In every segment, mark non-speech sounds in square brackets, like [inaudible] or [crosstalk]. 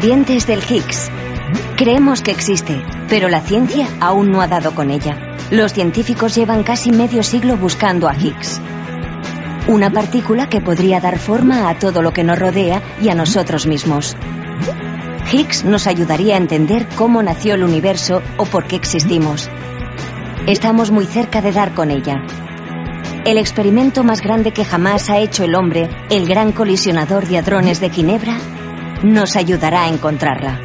Pendientes del Higgs. Creemos que existe, pero la ciencia aún no ha dado con ella. Los científicos llevan casi medio siglo buscando a Higgs. Una partícula que podría dar forma a todo lo que nos rodea y a nosotros mismos. Higgs nos ayudaría a entender cómo nació el universo o por qué existimos. Estamos muy cerca de dar con ella. El experimento más grande que jamás ha hecho el hombre, el gran colisionador de hadrones de Ginebra, nos ayudará a encontrarla.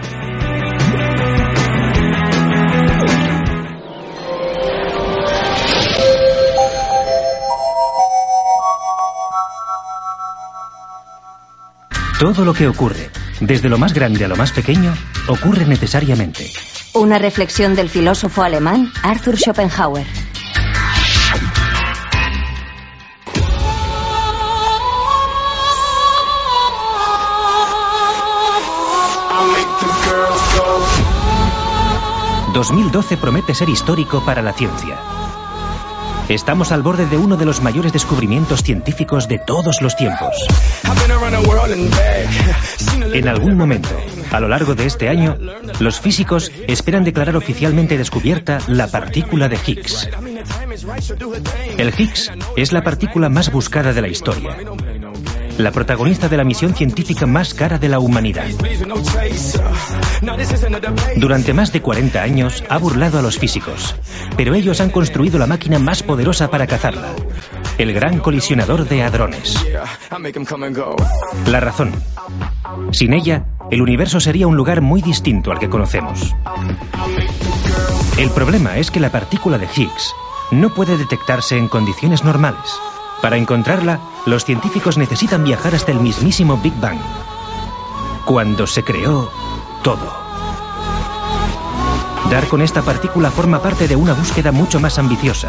Todo lo que ocurre, desde lo más grande a lo más pequeño, ocurre necesariamente. Una reflexión del filósofo alemán Arthur Schopenhauer. ...2012 promete ser histórico para la ciencia. Estamos al borde de uno de los mayores descubrimientos científicos de todos los tiempos. En algún momento, a lo largo de este año, los físicos esperan declarar oficialmente descubierta la partícula de Higgs. El Higgs es la partícula más buscada de la historia la protagonista de la misión científica más cara de la humanidad. Durante más de 40 años ha burlado a los físicos, pero ellos han construido la máquina más poderosa para cazarla, el gran colisionador de hadrones. La razón. Sin ella, el universo sería un lugar muy distinto al que conocemos. El problema es que la partícula de Higgs no puede detectarse en condiciones normales. Para encontrarla, los científicos necesitan viajar hasta el mismísimo Big Bang, cuando se creó todo. Dar con esta partícula forma parte de una búsqueda mucho más ambiciosa.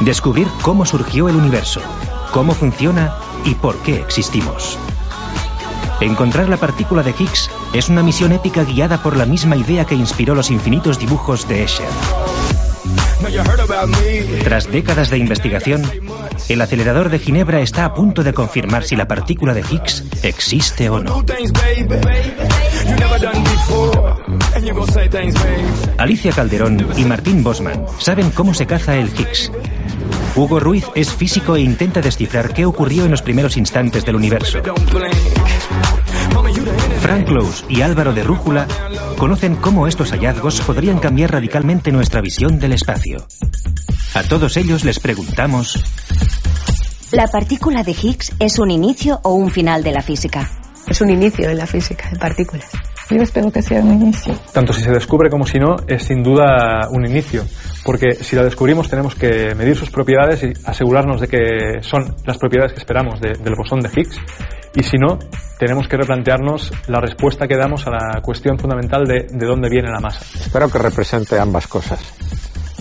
Descubrir cómo surgió el universo, cómo funciona y por qué existimos. Encontrar la partícula de Higgs es una misión épica guiada por la misma idea que inspiró los infinitos dibujos de Escher. Tras décadas de investigación, el acelerador de Ginebra está a punto de confirmar si la partícula de Higgs existe o no. Alicia Calderón y Martín Bosman saben cómo se caza el Higgs. Hugo Ruiz es físico e intenta descifrar qué ocurrió en los primeros instantes del universo. Frank Close y Álvaro de Rújula conocen cómo estos hallazgos podrían cambiar radicalmente nuestra visión del espacio. A todos ellos les preguntamos... ¿La partícula de Higgs es un inicio o un final de la física? Es un inicio de la física de partículas. Yo espero que sea un inicio. Tanto si se descubre como si no, es sin duda un inicio. Porque si la descubrimos tenemos que medir sus propiedades y asegurarnos de que son las propiedades que esperamos del bosón de Higgs. Y si no, tenemos que replantearnos la respuesta que damos a la cuestión fundamental de, de dónde viene la masa. Espero que represente ambas cosas.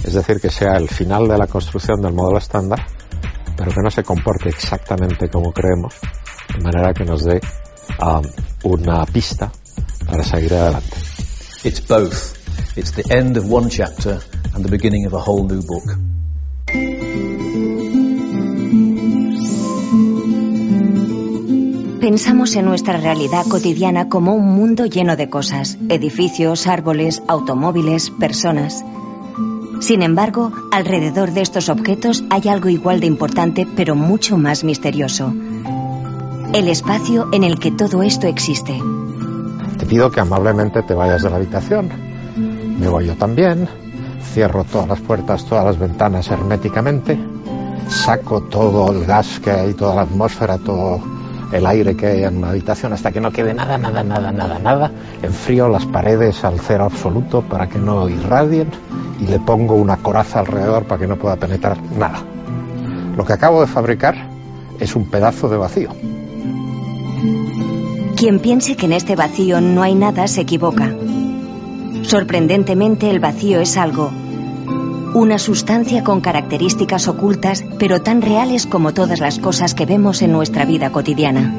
Es decir, que sea el final de la construcción del modelo estándar, pero que no se comporte exactamente como creemos, de manera que nos dé um, una pista para seguir adelante. It's both. It's the end of one chapter and the beginning of a whole new book. Pensamos en nuestra realidad cotidiana como un mundo lleno de cosas, edificios, árboles, automóviles, personas. Sin embargo, alrededor de estos objetos hay algo igual de importante, pero mucho más misterioso. El espacio en el que todo esto existe. Te pido que amablemente te vayas de la habitación. Me voy yo también. Cierro todas las puertas, todas las ventanas herméticamente. Saco todo el gas que hay, toda la atmósfera, todo el aire que hay en una habitación hasta que no quede nada, nada, nada, nada, nada. Enfrío las paredes al cero absoluto para que no irradien y le pongo una coraza alrededor para que no pueda penetrar nada. Lo que acabo de fabricar es un pedazo de vacío. Quien piense que en este vacío no hay nada se equivoca. Sorprendentemente el vacío es algo, una sustancia con características ocultas, pero tan reales como todas las cosas que vemos en nuestra vida cotidiana.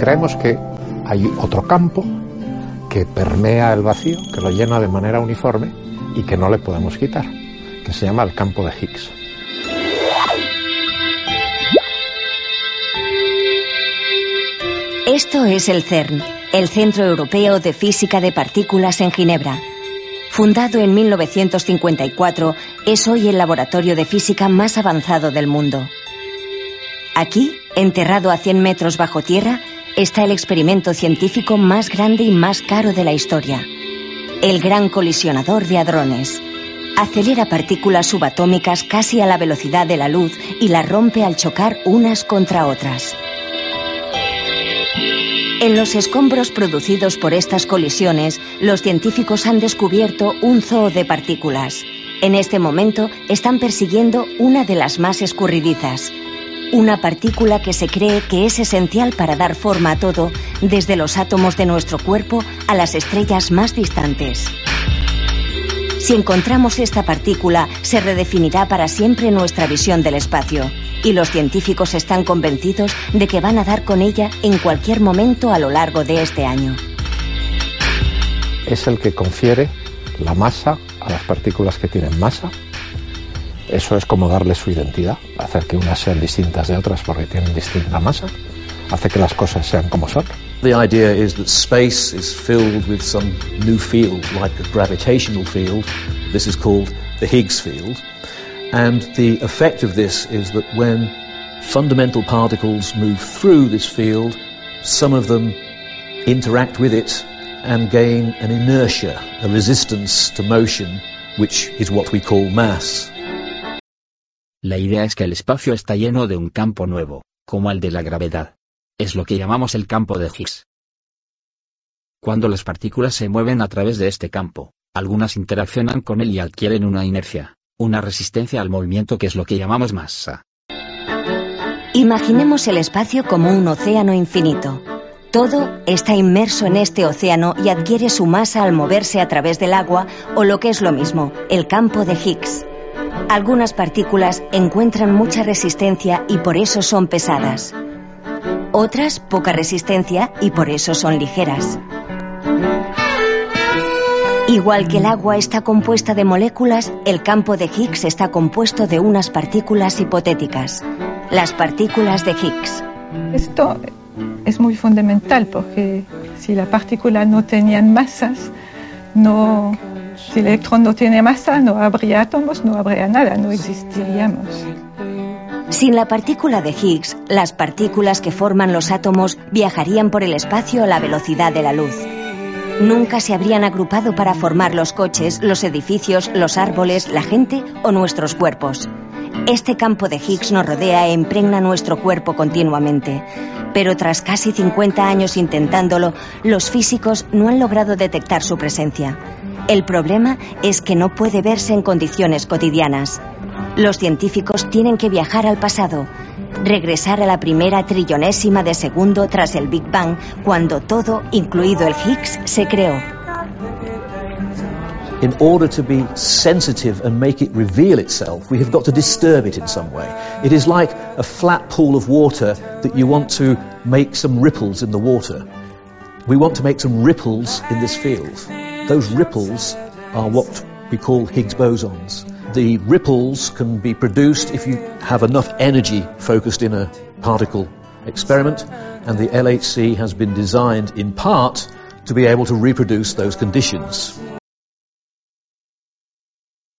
Creemos que hay otro campo que permea el vacío, que lo llena de manera uniforme y que no le podemos quitar, que se llama el campo de Higgs. Esto es el CERN, el Centro Europeo de Física de Partículas en Ginebra. Fundado en 1954, es hoy el laboratorio de física más avanzado del mundo. Aquí, enterrado a 100 metros bajo tierra, está el experimento científico más grande y más caro de la historia, el Gran Colisionador de Hadrones. Acelera partículas subatómicas casi a la velocidad de la luz y las rompe al chocar unas contra otras. En los escombros producidos por estas colisiones, los científicos han descubierto un zoo de partículas. En este momento están persiguiendo una de las más escurridizas, una partícula que se cree que es esencial para dar forma a todo, desde los átomos de nuestro cuerpo a las estrellas más distantes. Si encontramos esta partícula, se redefinirá para siempre nuestra visión del espacio, y los científicos están convencidos de que van a dar con ella en cualquier momento a lo largo de este año. Es el que confiere la masa a las partículas que tienen masa eso es como darle su identidad, hacer que unas sean distintas de otras porque tienen distinta masa, hace que las cosas sean como son. The idea is that space is filled with some new field, like a gravitational field. This is called the Higgs field. And the effect of this is that when fundamental particles move through this field, some of them interact with it and gain an inertia, a resistance to motion, which is what we call mass. La idea es que el espacio está lleno de un campo nuevo, como el de la gravedad. Es lo que llamamos el campo de Higgs. Cuando las partículas se mueven a través de este campo, algunas interaccionan con él y adquieren una inercia, una resistencia al movimiento que es lo que llamamos masa. Imaginemos el espacio como un océano infinito. Todo está inmerso en este océano y adquiere su masa al moverse a través del agua o lo que es lo mismo, el campo de Higgs. Algunas partículas encuentran mucha resistencia y por eso son pesadas. Otras poca resistencia y por eso son ligeras. Igual que el agua está compuesta de moléculas, el campo de Higgs está compuesto de unas partículas hipotéticas, las partículas de Higgs. Esto es muy fundamental porque si las partículas no tenían masas, no si el electrón no tiene masa, no habría átomos, no habría nada, no existiríamos. Sin la partícula de Higgs, las partículas que forman los átomos viajarían por el espacio a la velocidad de la luz. Nunca se habrían agrupado para formar los coches, los edificios, los árboles, la gente o nuestros cuerpos. Este campo de Higgs nos rodea e impregna nuestro cuerpo continuamente. Pero tras casi 50 años intentándolo, los físicos no han logrado detectar su presencia. El problema es que no puede verse en condiciones cotidianas. Los científicos tienen que viajar al pasado, regresar a la primera trillonésima de segundo tras el Big Bang, cuando todo, incluido el Higgs, se creó. In order to be sensitive and make it reveal itself, we have got to disturb it in some way. It is like a flat pool of water that you want to make some ripples in the water. We want to make some ripples in this field. Those ripples are what we call Higgs bosons. The ripples can be produced if you have enough energy focused in a particle experiment, and the LHC has been designed in part to be able to reproduce those conditions.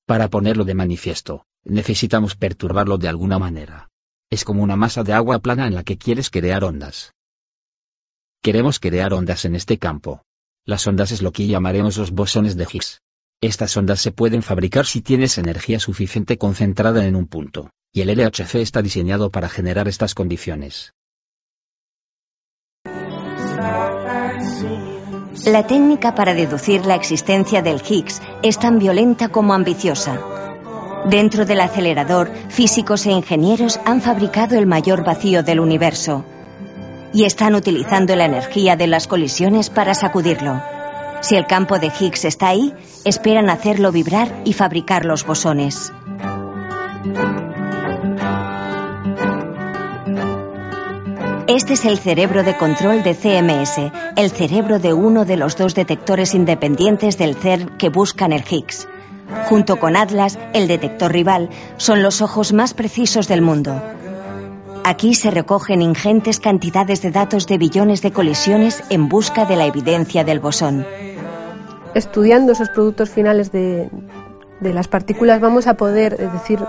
Para ponerlo de manifiesto, necesitamos perturbarlo de alguna manera. Es como una masa de agua plana en la que quieres crear ondas. Queremos crear ondas en este campo, las ondas es lo que llamaremos los bosones de Higgs. Estas ondas se pueden fabricar si tienes energía suficiente concentrada en un punto, y el LHC está diseñado para generar estas condiciones. La técnica para deducir la existencia del Higgs es tan violenta como ambiciosa. Dentro del acelerador, físicos e ingenieros han fabricado el mayor vacío del universo, y están utilizando la energía de las colisiones para sacudirlo. Si el campo de Higgs está ahí, esperan hacerlo vibrar y fabricar los bosones. Este es el cerebro de control de CMS, el cerebro de uno de los dos detectores independientes del CERN que buscan el Higgs. Junto con Atlas, el detector rival, son los ojos más precisos del mundo. Aquí se recogen ingentes cantidades de datos de billones de colisiones en busca de la evidencia del bosón. Estudiando esos productos finales de, las partículas vamos a poder decir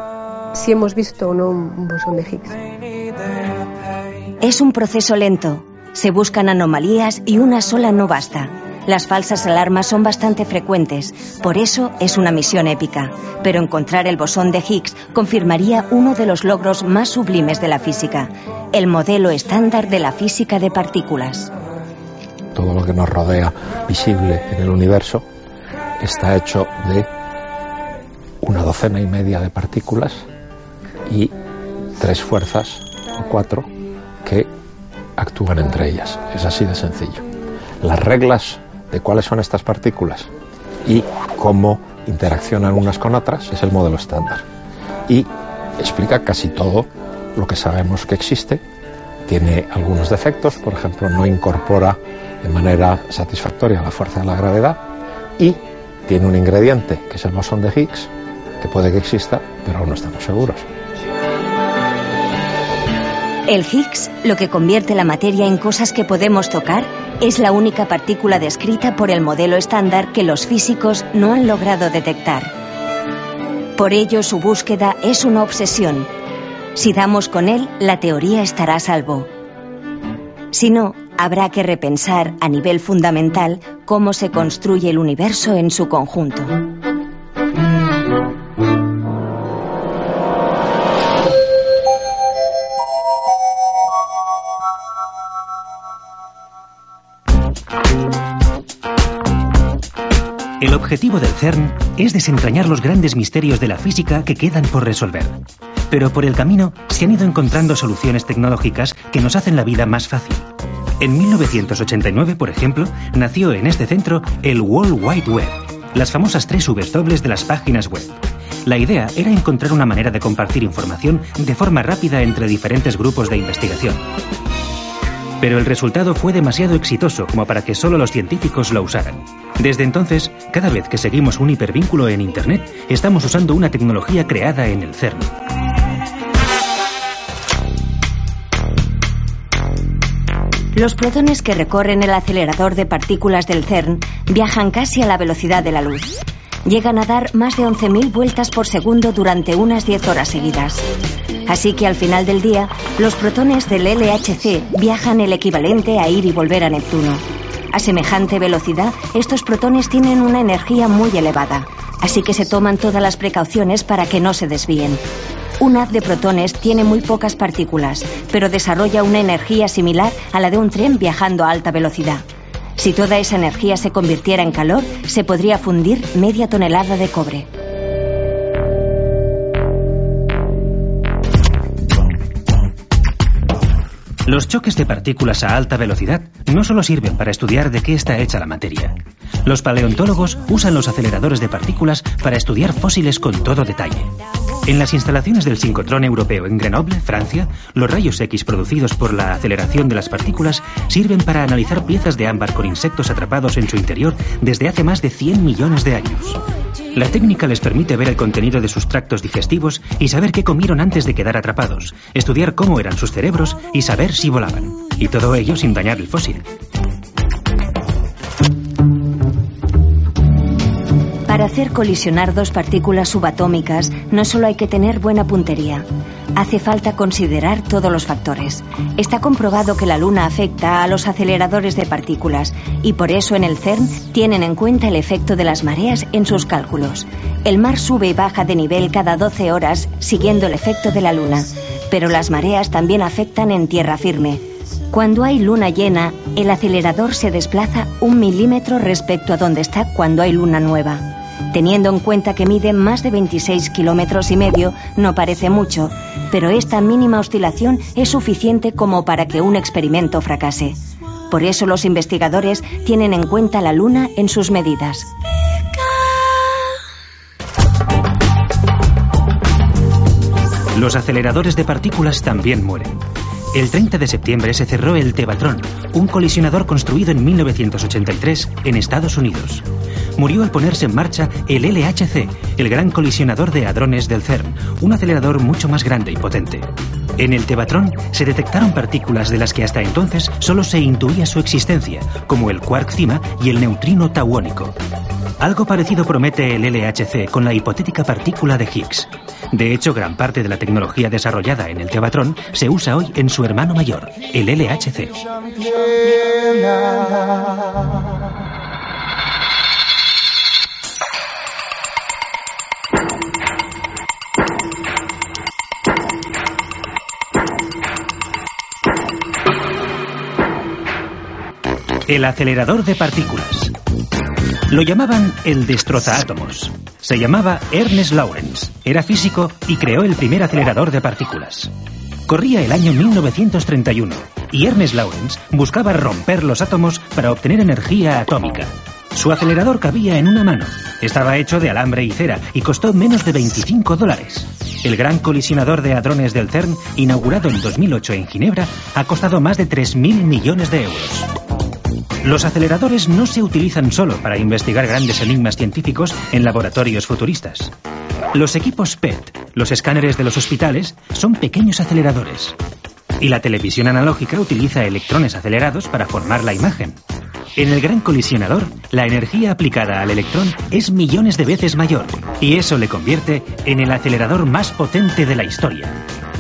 si hemos visto o no un bosón de Higgs. Es un proceso lento. Se buscan anomalías y una sola no basta. Las falsas alarmas son bastante frecuentes, por eso es una misión épica. Pero encontrar el bosón de Higgs confirmaría uno de los logros más sublimes de la física, el modelo estándar de la física de partículas. Todo lo que nos rodea visible en el universo está hecho de una docena y media de partículas y tres fuerzas o cuatro que actúan entre ellas. Es así de sencillo. Las reglas de cuáles son estas partículas y cómo interaccionan unas con otras es el modelo estándar. Y explica casi todo lo que sabemos que existe. Tiene algunos defectos, por ejemplo, no incorpora de manera satisfactoria la fuerza de la gravedad y tiene un ingrediente que es el bosón de Higgs, que puede que exista, pero aún no estamos seguros. El Higgs, lo que convierte la materia en cosas que podemos tocar, es la única partícula descrita por el modelo estándar que los físicos no han logrado detectar. Por ello, su búsqueda es una obsesión. Si damos con él, la teoría estará a salvo. Si no, habrá que repensar a nivel fundamental cómo se construye el universo en su conjunto. Objetivo del CERN es desentrañar los grandes misterios de la física que quedan por resolver. Pero por el camino se han ido encontrando soluciones tecnológicas que nos hacen la vida más fácil. En 1989, por ejemplo, nació en este centro el World Wide Web, las famosas tres Vs dobles de las páginas web. La idea era encontrar una manera de compartir información de forma rápida entre diferentes grupos de investigación. Pero el resultado fue demasiado exitoso como para que solo los científicos lo usaran. Desde entonces, cada vez que seguimos un hipervínculo en Internet, estamos usando una tecnología creada en el CERN. Los protones que recorren el acelerador de partículas del CERN viajan casi a la velocidad de la luz. Llegan a dar más de 11.000 vueltas por segundo durante unas 10 horas seguidas. Así que al final del día, los protones del LHC viajan el equivalente a ir y volver a Neptuno. A semejante velocidad, estos protones tienen una energía muy elevada, así que se toman todas las precauciones para que no se desvíen. Un haz de protones tiene muy pocas partículas, pero desarrolla una energía similar a la de un tren viajando a alta velocidad. Si toda esa energía se convirtiera en calor, se podría fundir media tonelada de cobre. Los choques de partículas a alta velocidad no solo sirven para estudiar de qué está hecha la materia. Los paleontólogos usan los aceleradores de partículas para estudiar fósiles con todo detalle. En las instalaciones del sincrotrón europeo en Grenoble, Francia, los rayos X producidos por la aceleración de las partículas sirven para analizar piezas de ámbar con insectos atrapados en su interior desde hace más de 100 millones de años. La técnica les permite ver el contenido de sus tractos digestivos y saber qué comieron antes de quedar atrapados, estudiar cómo eran sus cerebros y saber si volaban. Y todo ello sin dañar el fósil. Para hacer colisionar dos partículas subatómicas no solo hay que tener buena puntería, hace falta considerar todos los factores. Está comprobado que la Luna afecta a los aceleradores de partículas y por eso en el CERN tienen en cuenta el efecto de las mareas en sus cálculos. El mar sube y baja de nivel cada 12 horas siguiendo el efecto de la Luna, pero las mareas también afectan en tierra firme. Cuando hay luna llena, el acelerador se desplaza un milímetro respecto a donde está cuando hay luna nueva. Teniendo en cuenta que mide más de 26 kilómetros y medio, no parece mucho, pero esta mínima oscilación es suficiente como para que un experimento fracase. Por eso los investigadores tienen en cuenta la Luna en sus medidas. Los aceleradores de partículas también mueren. El 30 de septiembre se cerró el Tevatron, un colisionador construido en 1983 en Estados Unidos. Murió al ponerse en marcha el LHC, el gran colisionador de hadrones del CERN, un acelerador mucho más grande y potente. En el Tevatron se detectaron partículas de las que hasta entonces solo se intuía su existencia, como el quark cima y el neutrino tauónico. Algo parecido promete el LHC con la hipotética partícula de Higgs. De hecho, gran parte de la tecnología desarrollada en el Tevatron se usa hoy en su hermano mayor, el LHC. El acelerador de partículas. Lo llamaban el destrozaátomos. Se llamaba Ernest Lawrence. Era físico y creó el primer acelerador de partículas. Corría el año 1931 y Ernest Lawrence buscaba romper los átomos para obtener energía atómica. Su acelerador cabía en una mano. Estaba hecho de alambre y cera y costó menos de 25 dólares. El gran colisionador de hadrones del CERN, inaugurado en 2008 en Ginebra, ha costado más de 3.000 millones de euros. Los aceleradores no se utilizan solo para investigar grandes enigmas científicos en laboratorios futuristas. Los equipos PET, los escáneres de los hospitales, son pequeños aceleradores. Y la televisión analógica utiliza electrones acelerados para formar la imagen. En el gran colisionador, la energía aplicada al electrón es millones de veces mayor, y eso le convierte en el acelerador más potente de la historia.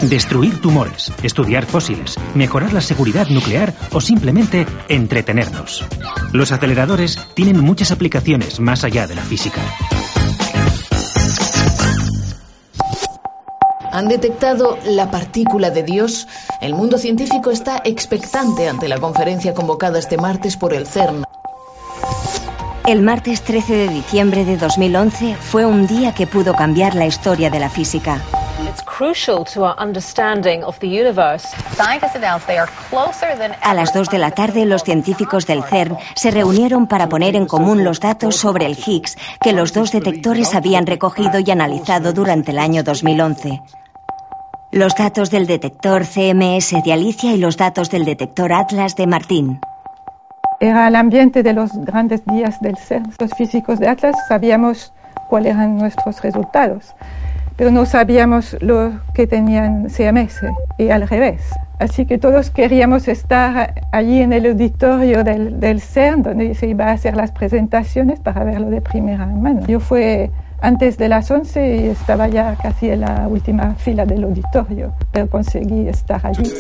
Destruir tumores, estudiar fósiles, mejorar la seguridad nuclear o simplemente entretenernos. Los aceleradores tienen muchas aplicaciones más allá de la física. Han detectado la partícula de Dios. El mundo científico está expectante ante la conferencia convocada este martes por el CERN. El martes 13 de diciembre de 2011 fue un día que pudo cambiar la historia de la física. A las 2 de la tarde, los científicos del CERN se reunieron para poner en común los datos sobre el Higgs que los dos detectores habían recogido y analizado durante el año 2011. Los datos del detector CMS de Alicia y los datos del detector Atlas de Martín. Era el ambiente de los grandes días del CERN. Los físicos de Atlas sabíamos cuáles eran nuestros resultados pero no sabíamos lo que tenían CMS y al revés. Así que todos queríamos estar allí en el auditorio del, del CERN, donde se iba a hacer las presentaciones para verlo de primera mano. Yo fui antes de las 11 y estaba ya casi en la última fila del auditorio, pero conseguí estar allí.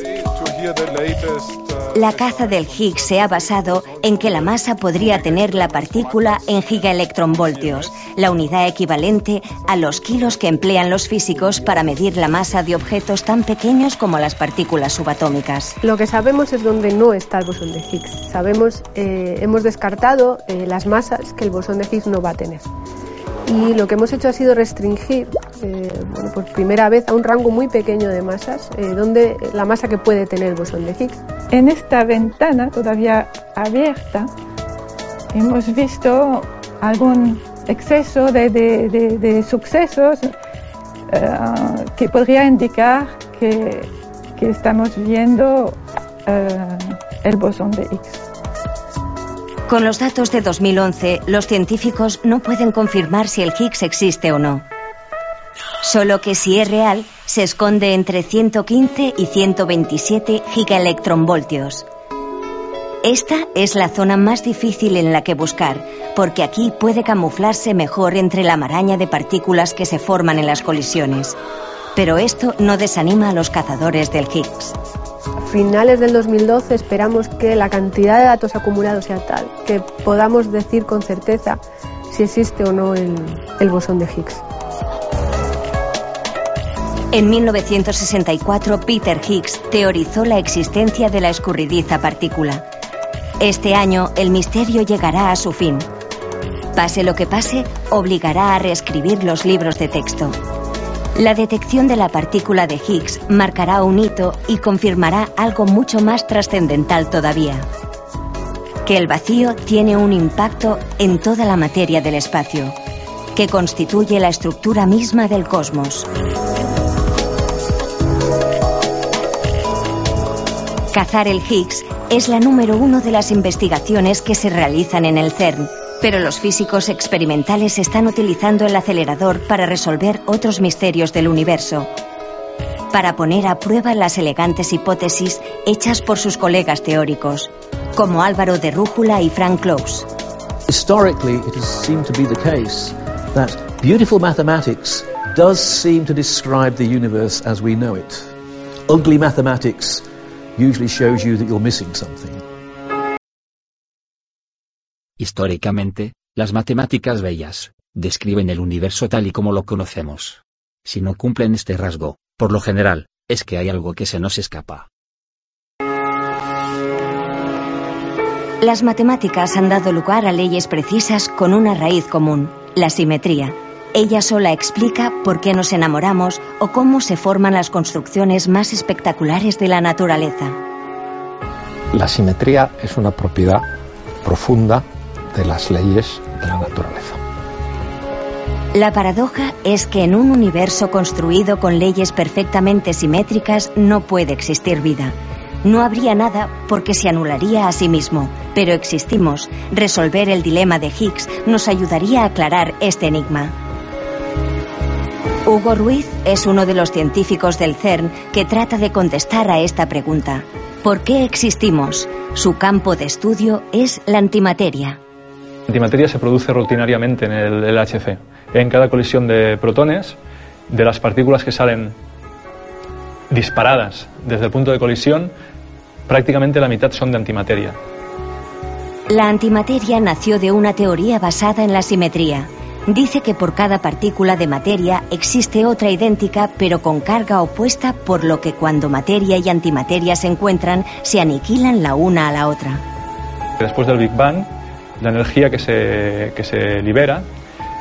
La caza del Higgs se ha basado en que la masa podría tener la partícula en gigaelectronvoltios, la unidad equivalente a los kilos que emplean los físicos para medir la masa de objetos tan pequeños como las partículas subatómicas. Lo que sabemos es dónde no está el bosón de Higgs. Sabemos, eh, hemos descartado eh, las masas que el bosón de Higgs no va a tener y lo que hemos hecho ha sido restringir eh, por primera vez a un rango muy pequeño de masas, eh, donde la masa que puede tener el bosón de Higgs. En esta ventana todavía abierta hemos visto algún exceso de, sucesos eh, que podría indicar que estamos viendo el bosón de Higgs. Con los datos de 2011, los científicos no pueden confirmar si el Higgs existe o no. Solo que si es real, se esconde entre 115 y 127 gigaelectronvoltios. Esta es la zona más difícil en la que buscar, porque aquí puede camuflarse mejor entre la maraña de partículas que se forman en las colisiones. Pero esto no desanima a los cazadores del Higgs finales del 2012 esperamos que la cantidad de datos acumulados sea tal que podamos decir con certeza si existe o no el, el bosón de Higgs. En 1964, Peter Higgs teorizó la existencia de la escurridiza partícula. Este año, el misterio llegará a su fin. Pase lo que pase, obligará a reescribir los libros de texto. La detección de la partícula de Higgs marcará un hito y confirmará algo mucho más trascendental todavía. Que el vacío tiene un impacto en toda la materia del espacio, que constituye la estructura misma del cosmos. Cazar el Higgs es la número uno de las investigaciones que se realizan en el CERN, pero los físicos experimentales están utilizando el acelerador para resolver otros misterios del universo, para poner a prueba las elegantes hipótesis hechas por sus colegas teóricos, como Álvaro de Rújula y Frank Close. Historically, it has seemed to be the case that beautiful mathematics does seem to describe the universe as we know it. Ugly mathematics usually shows you that you're missing something. Históricamente, las matemáticas bellas describen el universo tal y como lo conocemos. Si no cumplen este rasgo, por lo general, es que hay algo que se nos escapa. Las matemáticas han dado lugar a leyes precisas con una raíz común, la simetría. Ella sola explica por qué nos enamoramos o cómo se forman las construcciones más espectaculares de la naturaleza. La simetría es una propiedad profunda de las leyes de la naturaleza. La paradoja es que en un universo construido con leyes perfectamente simétricas no puede existir vida. No habría nada porque se anularía a sí mismo, pero existimos. Resolver el dilema de Higgs nos ayudaría a aclarar este enigma. Hugo Ruiz es uno de los científicos del CERN que trata de contestar a esta pregunta. ¿Por qué existimos? Su campo de estudio es la antimateria. Antimateria se produce rutinariamente en el LHC. En cada colisión de protones, de las partículas que salen disparadas desde el punto de colisión, prácticamente la mitad son de antimateria. La antimateria nació de una teoría basada en la simetría. Dice que por cada partícula de materia existe otra idéntica pero con carga opuesta, por lo que cuando materia y antimateria se encuentran, se aniquilan la una a la otra. Después del Big Bang, la energía que se, que se libera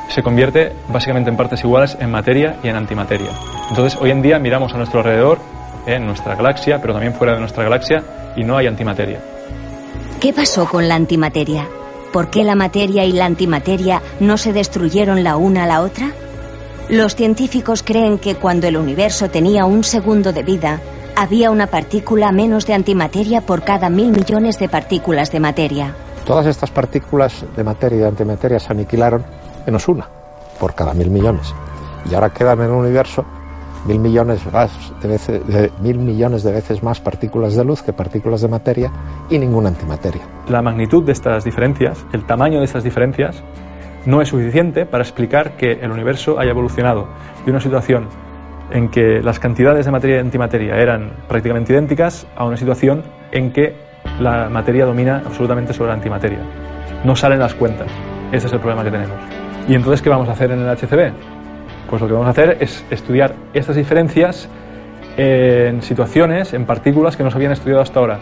se convierte básicamente en partes iguales en materia y en antimateria. Entonces, hoy en día miramos a nuestro alrededor, en nuestra galaxia, pero también fuera de nuestra galaxia, y no hay antimateria. ¿Qué pasó con la antimateria? ¿Por qué la materia y la antimateria no se destruyeron la una a la otra? Los científicos creen que cuando el universo tenía un segundo de vida, había una partícula menos de antimateria por cada mil millones de partículas de materia. Todas estas partículas de materia y de antimateria se aniquilaron menos una por cada mil millones. Y ahora quedan en el universo mil millones, más de veces, mil millones de veces más partículas de luz que partículas de materia y ninguna antimateria. La magnitud de estas diferencias, el tamaño de estas diferencias, no es suficiente para explicar que el universo haya evolucionado de una situación en que las cantidades de materia y antimateria eran prácticamente idénticas a una situación en que la materia domina absolutamente sobre la antimateria. No salen las cuentas. Ese es el problema que tenemos. ¿Y entonces qué vamos a hacer en el HCB? Pues lo que vamos a hacer es estudiar estas diferencias en situaciones, en partículas que no se habían estudiado hasta ahora,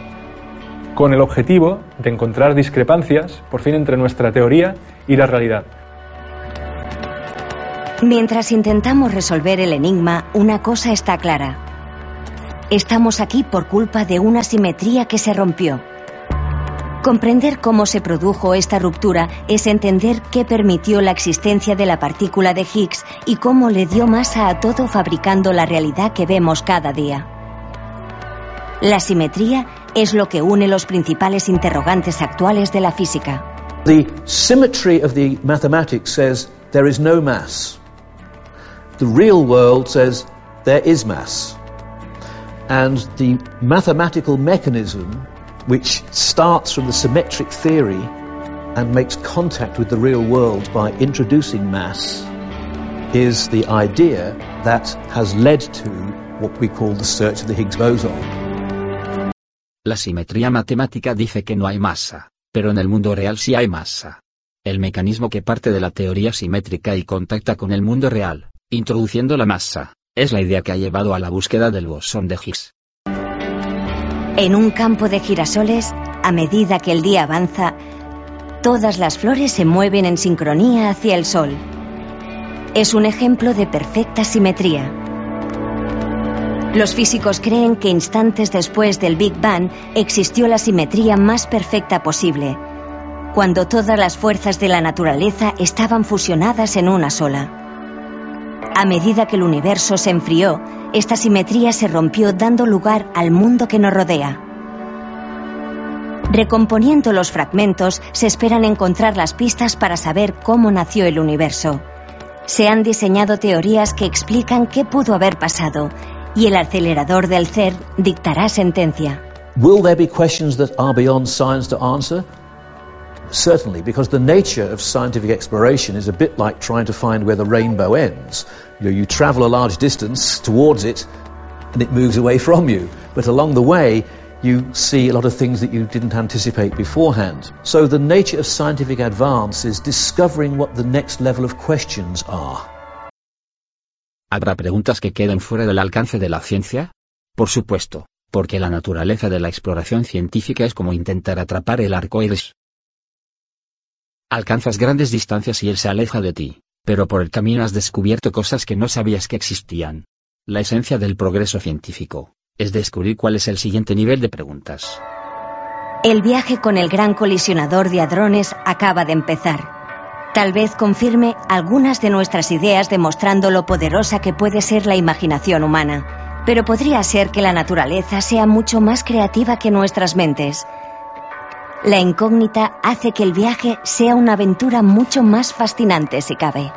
con el objetivo de encontrar discrepancias, por fin, entre nuestra teoría y la realidad. Mientras intentamos resolver el enigma, una cosa está clara. Estamos aquí por culpa de una simetría que se rompió. Comprender cómo se produjo esta ruptura es entender qué permitió la existencia de la partícula de Higgs y cómo le dio masa a todo fabricando la realidad que vemos cada día. La simetría es lo que une los principales interrogantes actuales de la física. The symmetry of the mathematics says there is no mass. The real world says there is mass. And the mathematical mechanism which starts from the symmetric theory and makes contact with the real world by introducing mass is the idea that has led to what we call the search of the Higgs boson. La simetría matemática dice que no hay masa, pero en el mundo real sí hay masa. El mecanismo que parte de la teoría simétrica y contacta con el mundo real, introduciendo la masa, es la idea que ha llevado a la búsqueda del bosón de Higgs. En un campo de girasoles, a medida que el día avanza, todas las flores se mueven en sincronía hacia el sol. Es un ejemplo de perfecta simetría. Los físicos creen que instantes después del Big Bang existió la simetría más perfecta posible, cuando todas las fuerzas de la naturaleza estaban fusionadas en una sola. A medida que el universo se enfrió, esta simetría se rompió dando lugar al mundo que nos rodea. Recomponiendo los fragmentos, se esperan encontrar las pistas para saber cómo nació el universo. Se han diseñado teorías que explican qué pudo haber pasado y el acelerador del CERN dictará sentencia. Will there be questions that are beyond science to answer? Certainly, because the nature of scientific exploration is a bit like trying to find where the rainbow ends. You, know, you travel a large distance towards it and it moves away from you. But along the way, you see a lot of things that you didn't anticipate beforehand. So the nature of scientific advance is discovering what the next level of questions are. ¿Habrá preguntas que queden fuera del alcance de la ciencia? Por supuesto, porque la naturaleza de la exploración científica es como intentar atrapar el arco iris. Alcanzas grandes distancias y él se aleja de ti, pero por el camino has descubierto cosas que no sabías que existían. La esencia del progreso científico es descubrir cuál es el siguiente nivel de preguntas. El viaje con el gran colisionador de hadrones acaba de empezar. Tal vez confirme algunas de nuestras ideas demostrando lo poderosa que puede ser la imaginación humana. Pero podría ser que la naturaleza sea mucho más creativa que nuestras mentes. La incógnita hace que el viaje sea una aventura mucho más fascinante si cabe.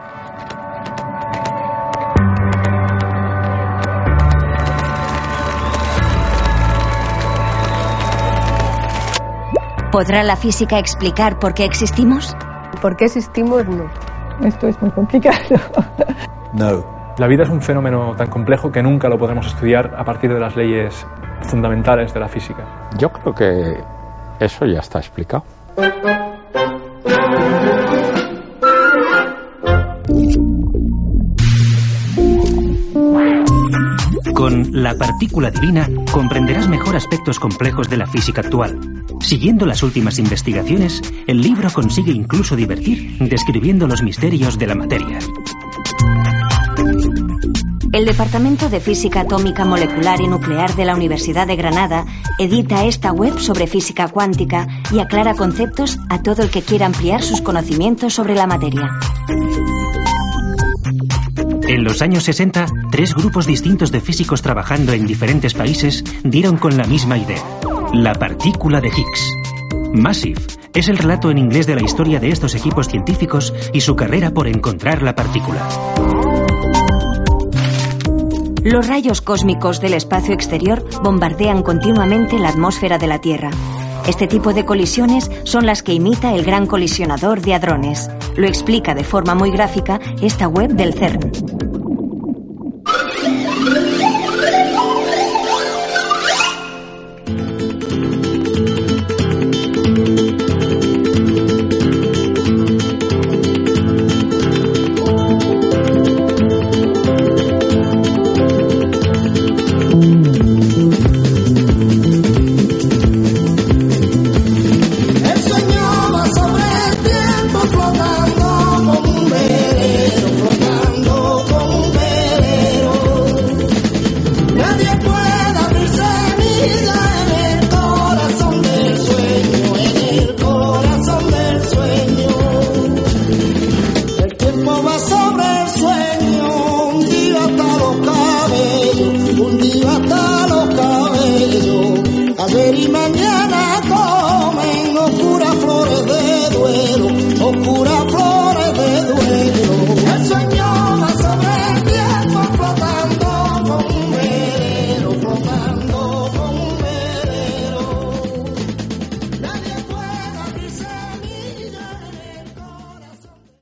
¿Podrá la física explicar por qué existimos? ¿Por qué existimos? No. Esto es muy complicado. [laughs] No. La vida es un fenómeno tan complejo que nunca lo podremos estudiar a partir de las leyes fundamentales de la física. Yo creo que eso ya está explicado. Con La partícula divina comprenderás mejor aspectos complejos de la física actual. Siguiendo las últimas investigaciones, el libro consigue incluso divertir describiendo los misterios de la materia. El Departamento de Física Atómica Molecular y Nuclear de la Universidad de Granada edita esta web sobre física cuántica y aclara conceptos a todo el que quiera ampliar sus conocimientos sobre la materia. En los años 60, tres grupos distintos de físicos trabajando en diferentes países dieron con la misma idea, la partícula de Higgs. Massive es el relato en inglés de la historia de estos equipos científicos y su carrera por encontrar la partícula. Los rayos cósmicos del espacio exterior bombardean continuamente la atmósfera de la Tierra. Este tipo de colisiones son las que imita el gran colisionador de hadrones. Lo explica de forma muy gráfica esta web del CERN.